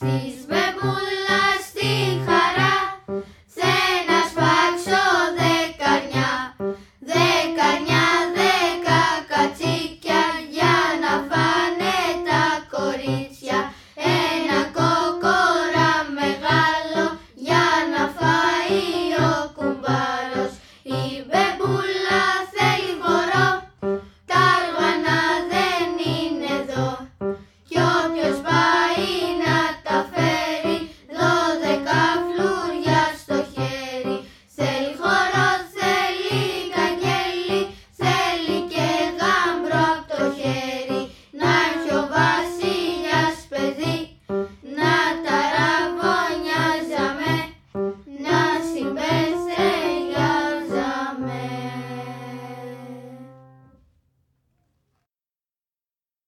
See.